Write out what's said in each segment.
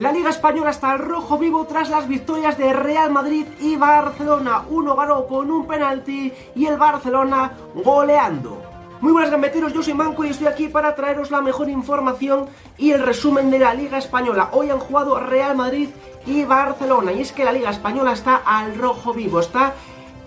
La Liga Española está al rojo vivo tras las victorias de Real Madrid y Barcelona. Uno ganó con un penalti y el Barcelona goleando. Muy buenas gambeteros, yo soy Manco y estoy aquí para traeros la mejor información y el resumen de la Liga Española. Hoy han jugado Real Madrid y Barcelona y es que la Liga Española está al rojo vivo, está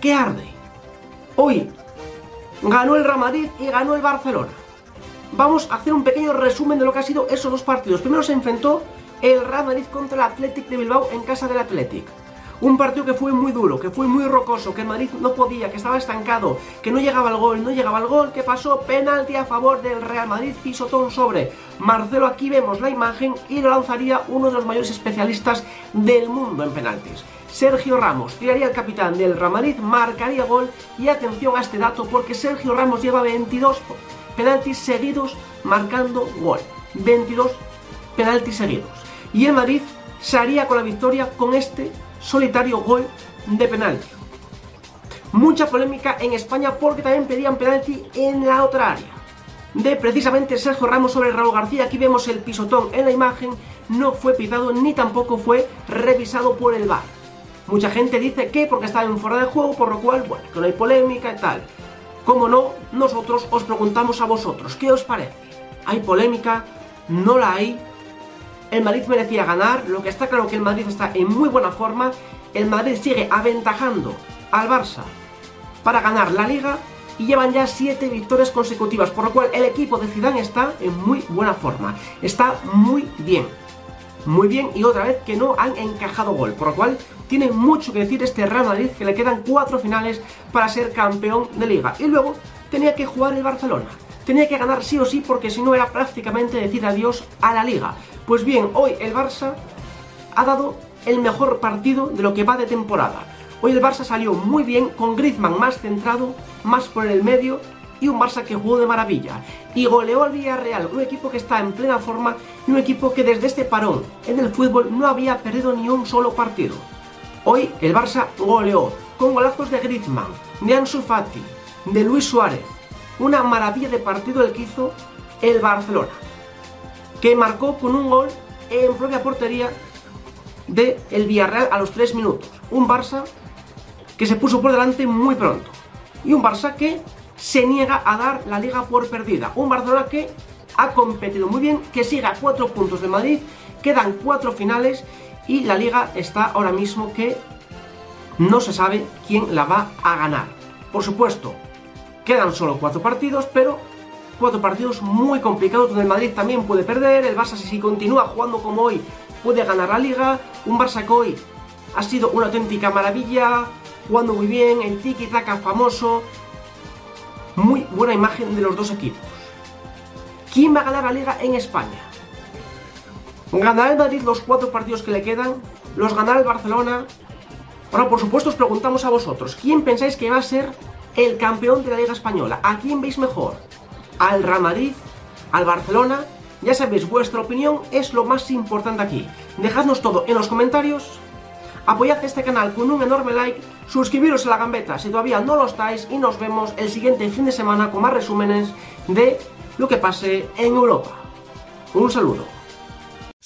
que arde. Hoy ganó el Real Madrid y ganó el Barcelona. Vamos a hacer un pequeño resumen de lo que ha sido esos dos partidos. Primero se enfrentó el Real Madrid contra el Athletic de Bilbao en casa del Athletic. Un partido que fue muy duro, que fue muy rocoso, que el Madrid no podía, que estaba estancado, que no llegaba al gol, no llegaba al gol. ¿Qué pasó? Penalti a favor del Real Madrid, pisotón sobre Marcelo. Aquí vemos la imagen y lo lanzaría uno de los mayores especialistas del mundo en penaltis. Sergio Ramos tiraría el capitán del Real Madrid, marcaría gol y atención a este dato porque Sergio Ramos lleva 22 penaltis seguidos marcando gol. 22 penaltis seguidos y el Madrid se haría con la victoria con este solitario gol de penalti. Mucha polémica en España porque también pedían penalti en la otra área. De precisamente Sergio Ramos sobre Raúl García, aquí vemos el pisotón en la imagen, no fue pisado ni tampoco fue revisado por el VAR. Mucha gente dice que porque estaba en fuera de juego, por lo cual, bueno, que no hay polémica y tal. Como no, nosotros os preguntamos a vosotros, ¿qué os parece? ¿Hay polémica? ¿No la hay? El Madrid merecía ganar, lo que está claro que el Madrid está en muy buena forma, el Madrid sigue aventajando al Barça para ganar la liga y llevan ya 7 victorias consecutivas, por lo cual el equipo de Zidane está en muy buena forma, está muy bien, muy bien y otra vez que no han encajado gol, por lo cual tiene mucho que decir este Real Madrid que le quedan 4 finales para ser campeón de liga y luego tenía que jugar el Barcelona. Tenía que ganar sí o sí porque si no era prácticamente decir adiós a la liga. Pues bien, hoy el Barça ha dado el mejor partido de lo que va de temporada. Hoy el Barça salió muy bien, con Griezmann más centrado, más por el medio y un Barça que jugó de maravilla. Y goleó al Villarreal, un equipo que está en plena forma y un equipo que desde este parón en el fútbol no había perdido ni un solo partido. Hoy el Barça goleó con golazos de Griezmann, de Ansu Fati, de Luis Suárez. Una maravilla de partido el que hizo el Barcelona que marcó con un gol en propia portería de el Villarreal a los 3 minutos. Un Barça que se puso por delante muy pronto. Y un Barça que se niega a dar la liga por perdida. Un Barcelona que ha competido muy bien, que sigue a 4 puntos de Madrid, quedan 4 finales y la liga está ahora mismo que no se sabe quién la va a ganar. Por supuesto, quedan solo 4 partidos, pero cuatro partidos muy complicados donde el Madrid también puede perder, el Barça si continúa jugando como hoy puede ganar la liga, un Barça que hoy ha sido una auténtica maravilla, jugando muy bien, el tiki-taka famoso, muy buena imagen de los dos equipos. ¿Quién va a ganar la liga en España? ¿Ganará el Madrid los cuatro partidos que le quedan? ¿Los ganará el Barcelona? Ahora, por supuesto, os preguntamos a vosotros, ¿quién pensáis que va a ser el campeón de la Liga Española? ¿A quién veis mejor? Al Real Madrid, al Barcelona. Ya sabéis, vuestra opinión es lo más importante aquí. Dejadnos todo en los comentarios. Apoyad este canal con un enorme like, suscribiros a la gambeta si todavía no lo estáis y nos vemos el siguiente fin de semana con más resúmenes de lo que pase en Europa. Un saludo.